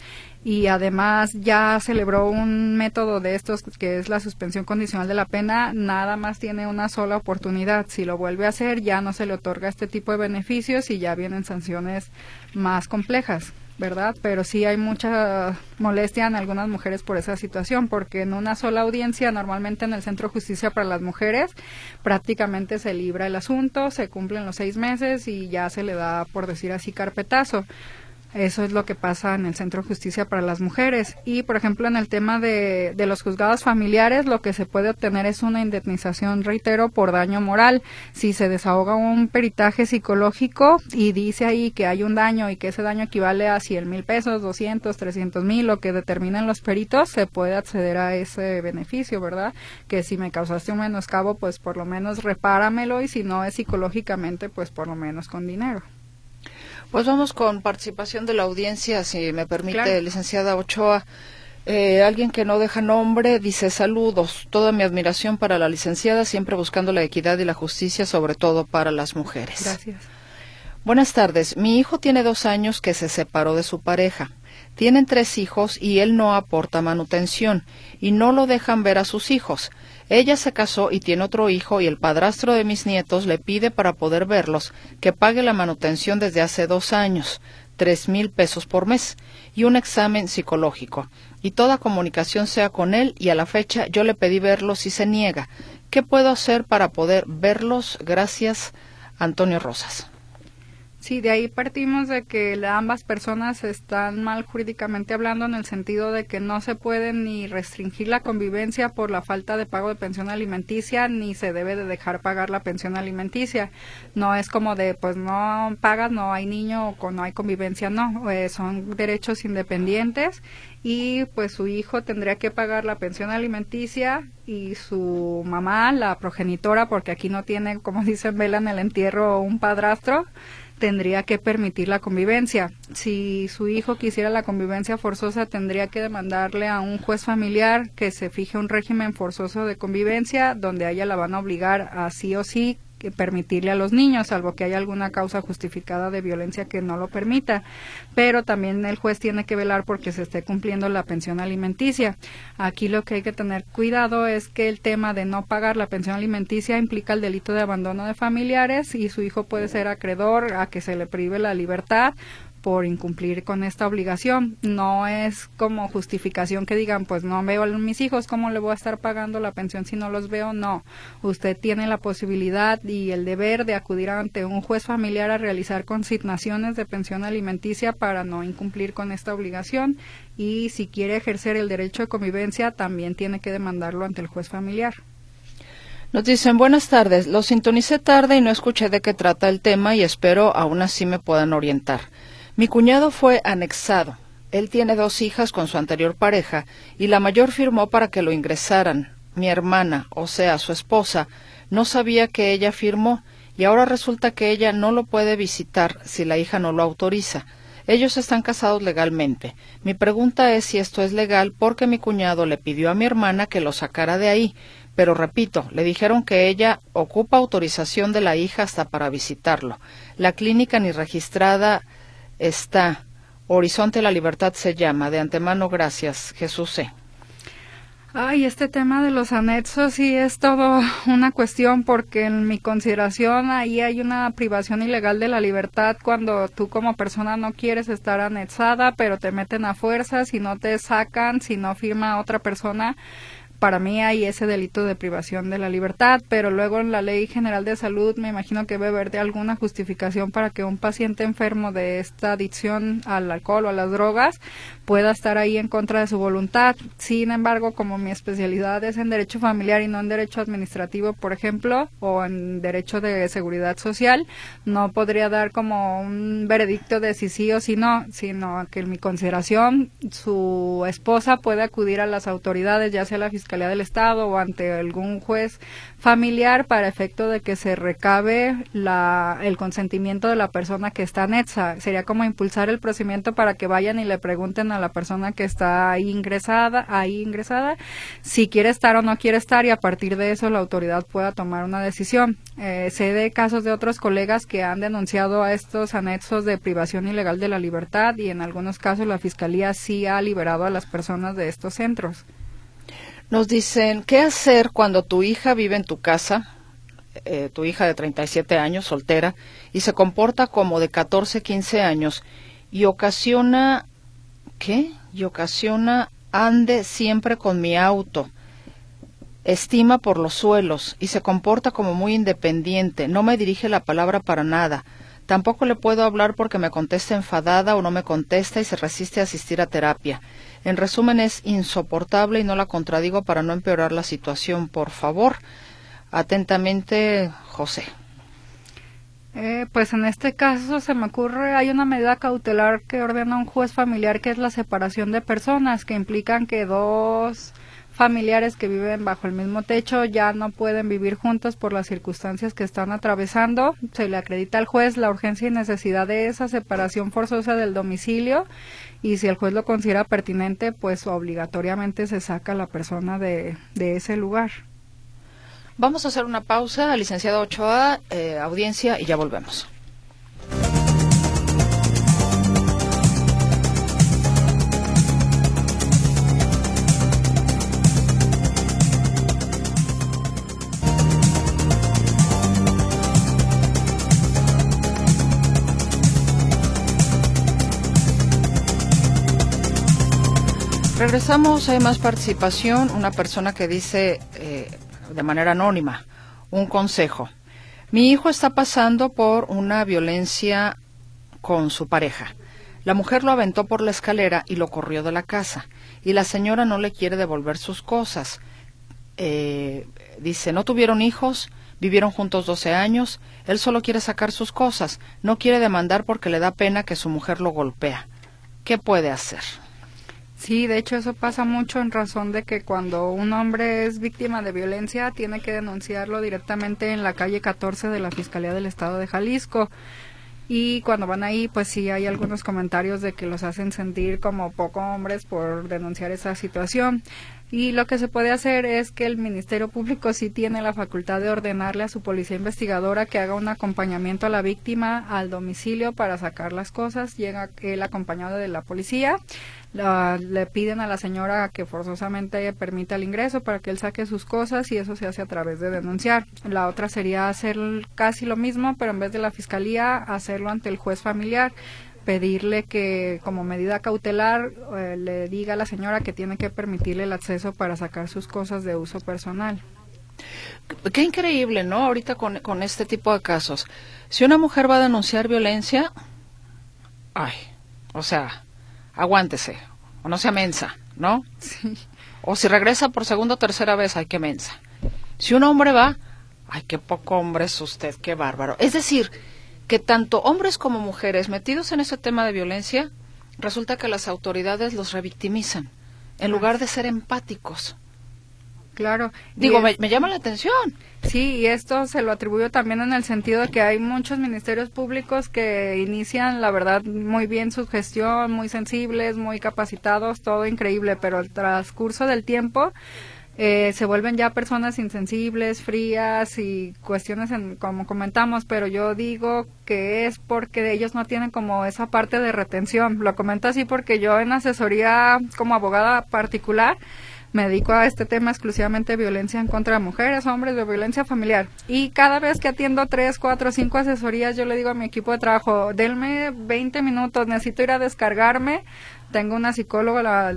y además ya celebró un método de estos que es la suspensión condicional de la pena, nada más tiene una sola oportunidad. Si lo vuelve a hacer, ya no se le otorga este tipo de beneficios y ya vienen sanciones más complejas. ¿verdad? Pero sí hay mucha molestia en algunas mujeres por esa situación, porque en una sola audiencia, normalmente en el Centro de Justicia para las Mujeres, prácticamente se libra el asunto, se cumplen los seis meses y ya se le da, por decir así, carpetazo. Eso es lo que pasa en el Centro de Justicia para las Mujeres. Y, por ejemplo, en el tema de, de, los juzgados familiares, lo que se puede obtener es una indemnización, reitero, por daño moral. Si se desahoga un peritaje psicológico y dice ahí que hay un daño y que ese daño equivale a 100 mil pesos, 200, 300 mil, lo que determinen los peritos, se puede acceder a ese beneficio, ¿verdad? Que si me causaste un menoscabo, pues por lo menos repáramelo y si no es psicológicamente, pues por lo menos con dinero. Pues vamos con participación de la audiencia, si me permite, licenciada Ochoa. Eh, alguien que no deja nombre dice saludos, toda mi admiración para la licenciada, siempre buscando la equidad y la justicia, sobre todo para las mujeres. Gracias. Buenas tardes. Mi hijo tiene dos años que se separó de su pareja. Tienen tres hijos y él no aporta manutención y no lo dejan ver a sus hijos. Ella se casó y tiene otro hijo y el padrastro de mis nietos le pide para poder verlos que pague la manutención desde hace dos años, tres mil pesos por mes, y un examen psicológico. Y toda comunicación sea con él y a la fecha yo le pedí verlos y se niega. ¿Qué puedo hacer para poder verlos? Gracias, Antonio Rosas. Sí, de ahí partimos de que ambas personas están mal jurídicamente hablando en el sentido de que no se puede ni restringir la convivencia por la falta de pago de pensión alimenticia ni se debe de dejar pagar la pensión alimenticia. No es como de pues no pagas, no hay niño o no hay convivencia, no, eh, son derechos independientes y pues su hijo tendría que pagar la pensión alimenticia y su mamá, la progenitora, porque aquí no tiene, como (laughs) dicen Vela en el entierro, un padrastro, tendría que permitir la convivencia. Si su hijo quisiera la convivencia forzosa, tendría que demandarle a un juez familiar que se fije un régimen forzoso de convivencia donde a ella la van a obligar a sí o sí permitirle a los niños, salvo que haya alguna causa justificada de violencia que no lo permita. Pero también el juez tiene que velar porque se esté cumpliendo la pensión alimenticia. Aquí lo que hay que tener cuidado es que el tema de no pagar la pensión alimenticia implica el delito de abandono de familiares y su hijo puede ser acreedor a que se le prive la libertad por incumplir con esta obligación. No es como justificación que digan, pues no veo a mis hijos, ¿cómo le voy a estar pagando la pensión si no los veo? No. Usted tiene la posibilidad y el deber de acudir ante un juez familiar a realizar consignaciones de pensión alimenticia para no incumplir con esta obligación y si quiere ejercer el derecho de convivencia también tiene que demandarlo ante el juez familiar. Nos dicen buenas tardes, lo sintonicé tarde y no escuché de qué trata el tema y espero aún así me puedan orientar. Mi cuñado fue anexado. Él tiene dos hijas con su anterior pareja y la mayor firmó para que lo ingresaran. Mi hermana, o sea, su esposa, no sabía que ella firmó y ahora resulta que ella no lo puede visitar si la hija no lo autoriza. Ellos están casados legalmente. Mi pregunta es si esto es legal porque mi cuñado le pidió a mi hermana que lo sacara de ahí, pero repito, le dijeron que ella ocupa autorización de la hija hasta para visitarlo. La clínica ni registrada está. Horizonte la Libertad se llama. De antemano, gracias. Jesús C. Ay, este tema de los anexos sí es todo una cuestión porque en mi consideración ahí hay una privación ilegal de la libertad cuando tú como persona no quieres estar anexada, pero te meten a fuerzas y no te sacan si no firma otra persona para mí hay ese delito de privación de la libertad, pero luego en la Ley General de Salud me imagino que debe haber de alguna justificación para que un paciente enfermo de esta adicción al alcohol o a las drogas pueda estar ahí en contra de su voluntad. Sin embargo, como mi especialidad es en derecho familiar y no en derecho administrativo, por ejemplo, o en derecho de seguridad social, no podría dar como un veredicto de si sí o si no, sino que en mi consideración su esposa puede acudir a las autoridades, ya sea la Fiscalía del Estado o ante algún juez familiar para efecto de que se recabe la, el consentimiento de la persona que está anexa. Sería como impulsar el procedimiento para que vayan y le pregunten la persona que está ahí ingresada, ahí ingresada, si quiere estar o no quiere estar y a partir de eso la autoridad pueda tomar una decisión. Eh, sé de casos de otros colegas que han denunciado a estos anexos de privación ilegal de la libertad y en algunos casos la Fiscalía sí ha liberado a las personas de estos centros. Nos dicen, ¿qué hacer cuando tu hija vive en tu casa, eh, tu hija de 37 años, soltera, y se comporta como de 14, 15 años y ocasiona, ¿qué? Y ocasiona ande siempre con mi auto, estima por los suelos y se comporta como muy independiente, no me dirige la palabra para nada. Tampoco le puedo hablar porque me contesta enfadada o no me contesta y se resiste a asistir a terapia. En resumen, es insoportable y no la contradigo para no empeorar la situación. Por favor, atentamente, José. Eh, pues en este caso se me ocurre, hay una medida cautelar que ordena un juez familiar que es la separación de personas, que implican que dos familiares que viven bajo el mismo techo ya no pueden vivir juntos por las circunstancias que están atravesando. Se le acredita al juez la urgencia y necesidad de esa separación forzosa del domicilio y si el juez lo considera pertinente, pues obligatoriamente se saca la persona de, de ese lugar. Vamos a hacer una pausa, licenciado Ochoa, eh, audiencia, y ya volvemos. Regresamos, hay más participación. Una persona que dice de manera anónima un consejo. Mi hijo está pasando por una violencia con su pareja. La mujer lo aventó por la escalera y lo corrió de la casa. Y la señora no le quiere devolver sus cosas. Eh, dice, no tuvieron hijos, vivieron juntos 12 años, él solo quiere sacar sus cosas, no quiere demandar porque le da pena que su mujer lo golpea. ¿Qué puede hacer? Sí, de hecho eso pasa mucho en razón de que cuando un hombre es víctima de violencia tiene que denunciarlo directamente en la calle 14 de la Fiscalía del Estado de Jalisco. y cuando van ahí pues sí hay algunos comentarios de que los hacen sentir como poco hombres por denunciar esa situación y lo que se puede hacer es que el Ministerio Público sí tiene la facultad de ordenarle a su policía investigadora que haga un acompañamiento a la víctima al domicilio para sacar las cosas. Llega el acompañado de la policía, le piden a la señora que forzosamente permita el ingreso para que él saque sus cosas y eso se hace a través de denunciar. La otra sería hacer casi lo mismo, pero en vez de la fiscalía, hacerlo ante el juez familiar pedirle que como medida cautelar eh, le diga a la señora que tiene que permitirle el acceso para sacar sus cosas de uso personal. Qué increíble, ¿no? Ahorita con, con este tipo de casos. Si una mujer va a denunciar violencia, ay, o sea, aguántese, o no sea mensa, ¿no? Sí. O si regresa por segunda o tercera vez, ay, qué mensa. Si un hombre va, ay, qué poco hombre es usted, qué bárbaro. Es decir, que tanto hombres como mujeres metidos en ese tema de violencia, resulta que las autoridades los revictimizan, en lugar de ser empáticos. Claro. Digo, me, llama la atención. Sí, y esto se lo atribuyo también en el sentido de que hay muchos ministerios públicos que inician, la verdad, muy bien su gestión, muy sensibles, muy capacitados, todo increíble, pero el transcurso del tiempo eh, se vuelven ya personas insensibles, frías y cuestiones en, como comentamos, pero yo digo que es porque ellos no tienen como esa parte de retención. Lo comento así porque yo en asesoría como abogada particular me dedico a este tema exclusivamente de violencia en contra de mujeres, hombres, de violencia familiar. Y cada vez que atiendo tres, cuatro, cinco asesorías, yo le digo a mi equipo de trabajo, denme 20 minutos, necesito ir a descargarme tengo una psicóloga, la,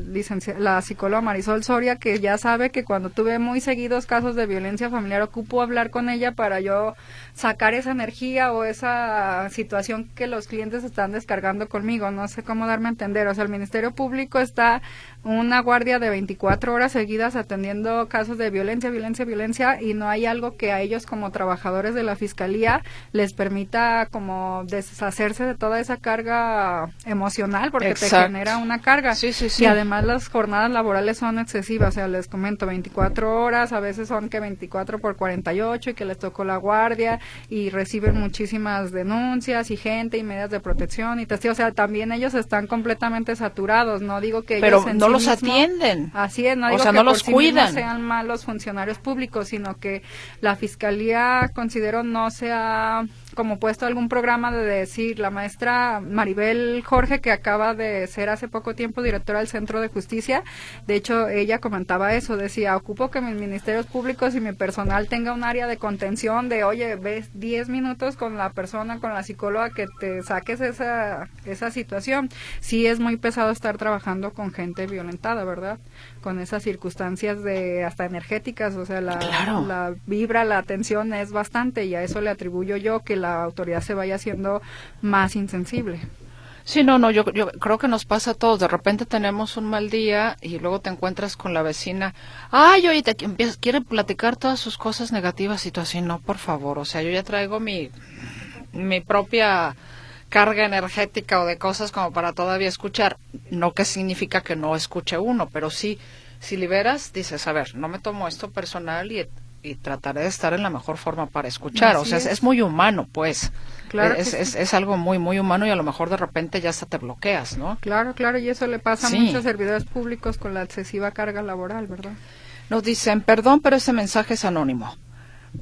la psicóloga Marisol Soria, que ya sabe que cuando tuve muy seguidos casos de violencia familiar, ocupo hablar con ella para yo sacar esa energía o esa situación que los clientes están descargando conmigo. No sé cómo darme a entender. O sea, el Ministerio Público está una guardia de 24 horas seguidas atendiendo casos de violencia, violencia, violencia y no hay algo que a ellos como trabajadores de la Fiscalía les permita como deshacerse de toda esa carga emocional porque te genera una carga. Sí, sí, sí. Y además las jornadas laborales son excesivas, o sea, les comento 24 horas, a veces son que 24 por 48 y que les tocó la guardia y reciben muchísimas denuncias y gente y medidas de protección y testigos, o sea, también ellos están completamente saturados, no digo que Pero ellos no los atienden. Así es, no digo o sea, que no los por cuidan. sean malos funcionarios públicos, sino que la fiscalía considero no sea como puesto algún programa de decir la maestra Maribel Jorge que acaba de ser hace poco tiempo directora del Centro de Justicia de hecho ella comentaba eso decía ocupo que mis ministerios públicos y mi personal tenga un área de contención de oye ves 10 minutos con la persona con la psicóloga que te saques esa esa situación sí es muy pesado estar trabajando con gente violentada verdad con esas circunstancias de hasta energéticas o sea la, la vibra la atención es bastante y a eso le atribuyo yo que la autoridad se vaya haciendo más insensible. Sí, no, no, yo, yo creo que nos pasa a todos. De repente tenemos un mal día y luego te encuentras con la vecina. Ay, oye, te empiezas, quiere platicar todas sus cosas negativas y tú así, no, por favor. O sea, yo ya traigo mi, mi propia carga energética o de cosas como para todavía escuchar. No que significa que no escuche uno, pero sí, si liberas, dices, a ver, no me tomo esto personal y y trataré de estar en la mejor forma para escuchar. o sea, es. muy humano, pues. Claro es, es, es, algo muy, muy humano y a lo mejor de repente ya hasta te bloqueas, ¿no? Claro, claro, y eso le pasa a muchos servidores públicos con la excesiva carga laboral, ¿verdad? Nos dicen, perdón, pero ese mensaje es anónimo.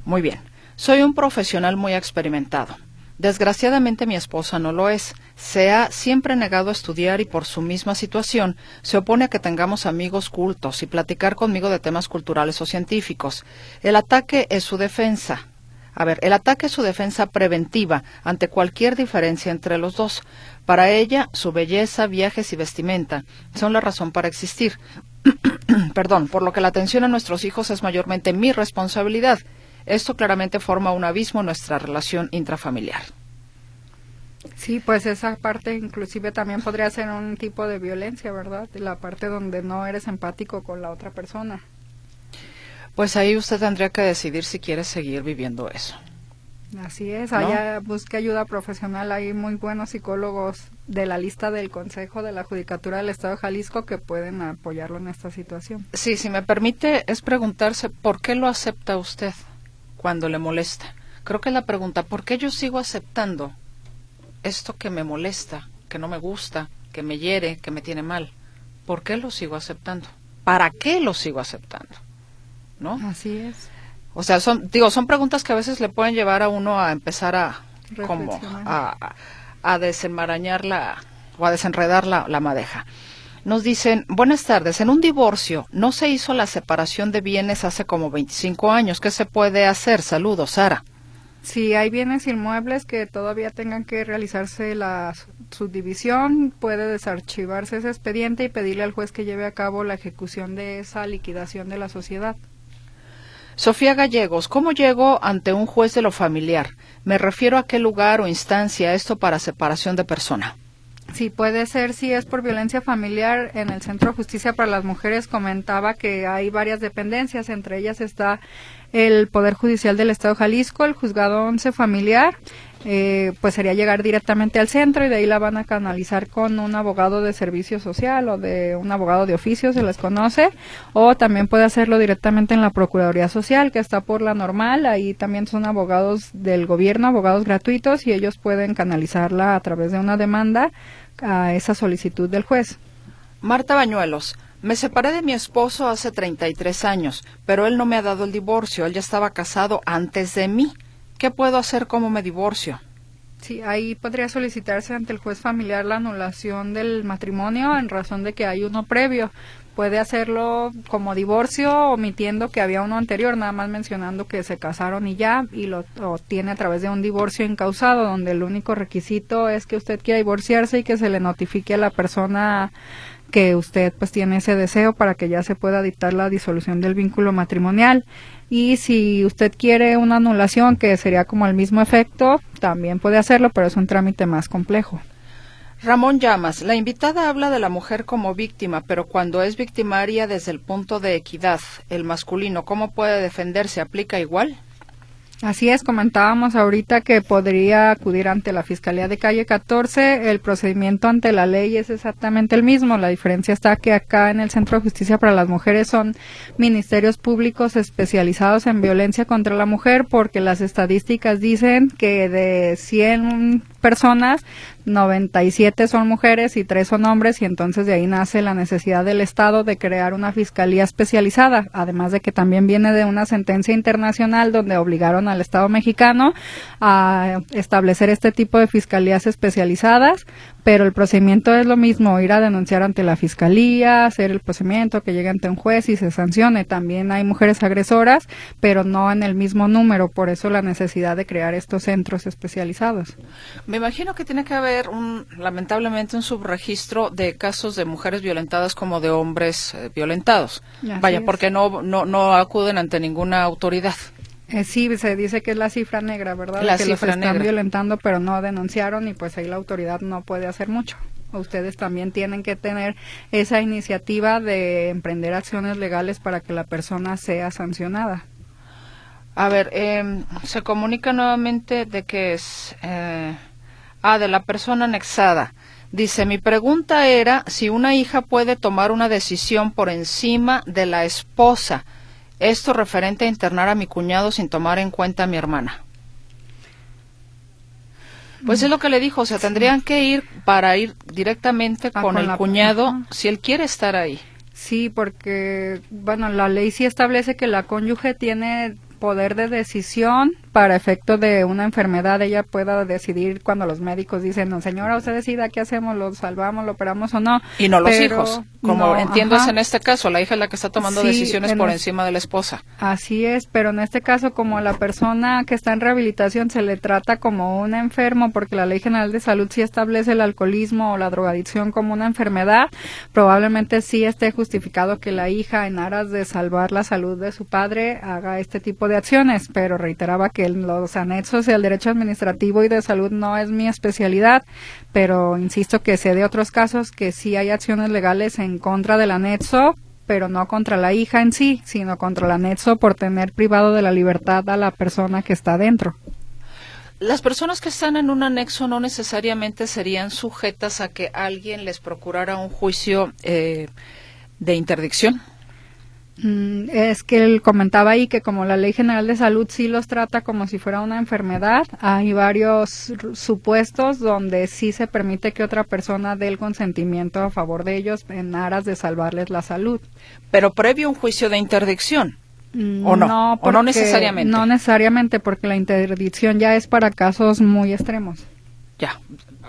Muy bien. Soy un profesional muy experimentado. Desgraciadamente mi esposa no lo es. Se ha siempre negado a estudiar y por su misma situación se opone a que tengamos amigos cultos y platicar conmigo de temas culturales o científicos. El ataque es su defensa. A ver, el ataque es su defensa preventiva ante cualquier diferencia entre los dos. Para ella, su belleza, viajes y vestimenta son la razón para existir. (clears throat) Perdón, por lo que la atención a nuestros hijos es mayormente mi responsabilidad. Esto claramente forma un abismo en nuestra relación intrafamiliar. Sí, pues esa parte inclusive también podría ser un tipo de violencia, ¿verdad? La parte donde no eres empático con la otra persona. Pues ahí usted tendría que decidir si quiere seguir viviendo eso. Así es, allá busque ayuda profesional. Hay muy buenos psicólogos de la lista del Consejo de la Judicatura del Estado de Jalisco que pueden apoyarlo en esta situación. Sí, si me permite, es preguntarse por qué lo acepta usted cuando le molesta. Creo que la pregunta, ¿por qué yo sigo aceptando esto que me molesta, que no me gusta, que me hiere, que me tiene mal, ¿por qué lo sigo aceptando? ¿Para qué lo sigo aceptando? ¿No? Así es. O sea, son, digo, son preguntas que a veces le pueden llevar a uno a empezar a, como, a, a desenmarañar la, o a desenredar la, la madeja. Nos dicen, buenas tardes, en un divorcio no se hizo la separación de bienes hace como 25 años. ¿Qué se puede hacer? Saludos, Sara. Si hay bienes inmuebles que todavía tengan que realizarse la subdivisión, puede desarchivarse ese expediente y pedirle al juez que lleve a cabo la ejecución de esa liquidación de la sociedad. Sofía Gallegos, ¿cómo llego ante un juez de lo familiar? Me refiero a qué lugar o instancia esto para separación de persona. Sí, puede ser si es por violencia familiar. En el Centro de Justicia para las Mujeres comentaba que hay varias dependencias, entre ellas está el Poder Judicial del Estado de Jalisco, el Juzgado 11 Familiar, eh, pues sería llegar directamente al centro y de ahí la van a canalizar con un abogado de servicio social o de un abogado de oficio, se les conoce, o también puede hacerlo directamente en la Procuraduría Social, que está por la normal, ahí también son abogados del gobierno, abogados gratuitos, y ellos pueden canalizarla a través de una demanda a esa solicitud del juez. Marta Bañuelos. Me separé de mi esposo hace 33 años, pero él no me ha dado el divorcio. Él ya estaba casado antes de mí. ¿Qué puedo hacer como me divorcio? Sí, ahí podría solicitarse ante el juez familiar la anulación del matrimonio en razón de que hay uno previo. Puede hacerlo como divorcio, omitiendo que había uno anterior, nada más mencionando que se casaron y ya, y lo tiene a través de un divorcio incausado, donde el único requisito es que usted quiera divorciarse y que se le notifique a la persona que usted pues tiene ese deseo para que ya se pueda dictar la disolución del vínculo matrimonial y si usted quiere una anulación que sería como el mismo efecto, también puede hacerlo, pero es un trámite más complejo. Ramón Llamas, la invitada habla de la mujer como víctima, pero cuando es victimaria desde el punto de equidad, el masculino, ¿cómo puede defenderse? ¿Aplica igual? Así es, comentábamos ahorita que podría acudir ante la Fiscalía de Calle 14. El procedimiento ante la ley es exactamente el mismo. La diferencia está que acá en el Centro de Justicia para las Mujeres son ministerios públicos especializados en violencia contra la mujer porque las estadísticas dicen que de 100 personas, 97 son mujeres y 3 son hombres y entonces de ahí nace la necesidad del Estado de crear una fiscalía especializada, además de que también viene de una sentencia internacional donde obligaron al Estado mexicano a establecer este tipo de fiscalías especializadas, pero el procedimiento es lo mismo, ir a denunciar ante la fiscalía, hacer el procedimiento, que llegue ante un juez y se sancione. También hay mujeres agresoras, pero no en el mismo número, por eso la necesidad de crear estos centros especializados. Me imagino que tiene que haber un, lamentablemente, un subregistro de casos de mujeres violentadas como de hombres eh, violentados. Vaya, porque no, no, no acuden ante ninguna autoridad. Eh, sí, se dice que es la cifra negra, ¿verdad? La que cifra los están violentando, pero no denunciaron y pues ahí la autoridad no puede hacer mucho. Ustedes también tienen que tener esa iniciativa de emprender acciones legales para que la persona sea sancionada. A ver, eh, se comunica nuevamente de que es eh, Ah, de la persona anexada. Dice, mi pregunta era si una hija puede tomar una decisión por encima de la esposa. Esto referente a internar a mi cuñado sin tomar en cuenta a mi hermana. Pues es lo que le dijo, o sea, tendrían que ir para ir directamente ah, con, el cuñado si él quiere estar ahí. Sí, porque, bueno, la ley sí establece que la cónyuge tiene poder de decisión para efecto de una enfermedad ella pueda decidir cuando los médicos dicen, no, señora, usted decida qué hacemos, lo salvamos, lo operamos o no. Y no los hijos, como entiendo es en este caso, la hija es la que está tomando decisiones por encima de la esposa. Así es, pero en este caso como la persona que está en rehabilitación se le trata como un enfermo porque la Ley General de Salud sí establece el alcoholismo o la drogadicción como una enfermedad, probablemente sí esté justificado que la hija en aras de salvar la salud de su padre haga este tipo de acciones, pero reiteraba que los anexos y el derecho administrativo y de salud no es mi especialidad, pero insisto que sé de otros casos que sí hay acciones legales en contra del anexo, pero no contra la hija en sí, sino contra el anexo por tener privado de la libertad a la persona que está dentro. Las personas que están en un anexo no necesariamente serían sujetas a que alguien les procurara un juicio eh, de interdicción. Mm, es que él comentaba ahí que como la Ley General de Salud sí los trata como si fuera una enfermedad, hay varios supuestos donde sí se permite que otra persona dé el consentimiento a favor de ellos en aras de salvarles la salud. Pero previo un juicio de interdicción. ¿O no? ¿O no necesariamente? No necesariamente, porque la interdicción ya es para casos muy extremos. Ya.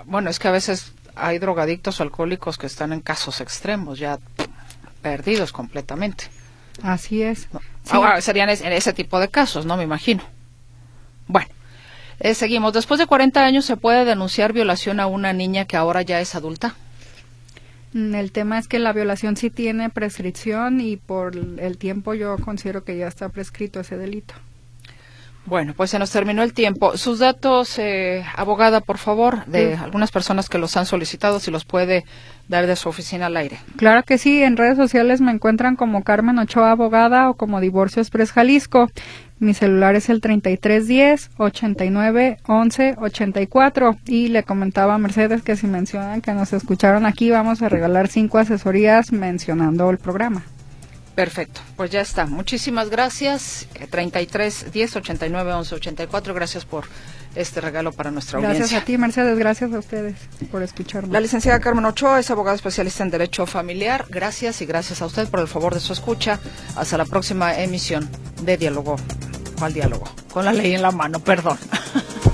Bueno, es que a veces hay drogadictos o alcohólicos que están en casos extremos, ya perdidos completamente. Así es. Ahora serían en ese tipo de casos, ¿no? Me imagino. Bueno, eh, seguimos. Después de 40 años se puede denunciar violación a una niña que ahora ya es adulta. Mm, el tema es que la violación sí tiene prescripción y por el tiempo yo considero que ya está prescrito ese delito. Bueno, pues se nos terminó el tiempo. Sus datos, eh, abogada, por favor, de algunas personas que los han solicitado, si los puede dar de su oficina al aire. Claro que sí, en redes sociales me encuentran como Carmen Ochoa Abogada o como Divorcio Express Jalisco. Mi celular es el 3310 89 11 84 y le comentaba a Mercedes que si mencionan que nos escucharon aquí vamos a regalar cinco asesorías mencionando el programa. Perfecto, pues ya está. Muchísimas gracias. 33 10 89 11 84. Gracias por este regalo para nuestra audiencia. Gracias a ti, Mercedes. Gracias a ustedes por escucharme. La licenciada Carmen Ochoa es abogada especialista en Derecho Familiar. Gracias y gracias a usted por el favor de su escucha. Hasta la próxima emisión de Diálogo. ¿Cuál diálogo? Con la ley en la mano, perdón. (laughs)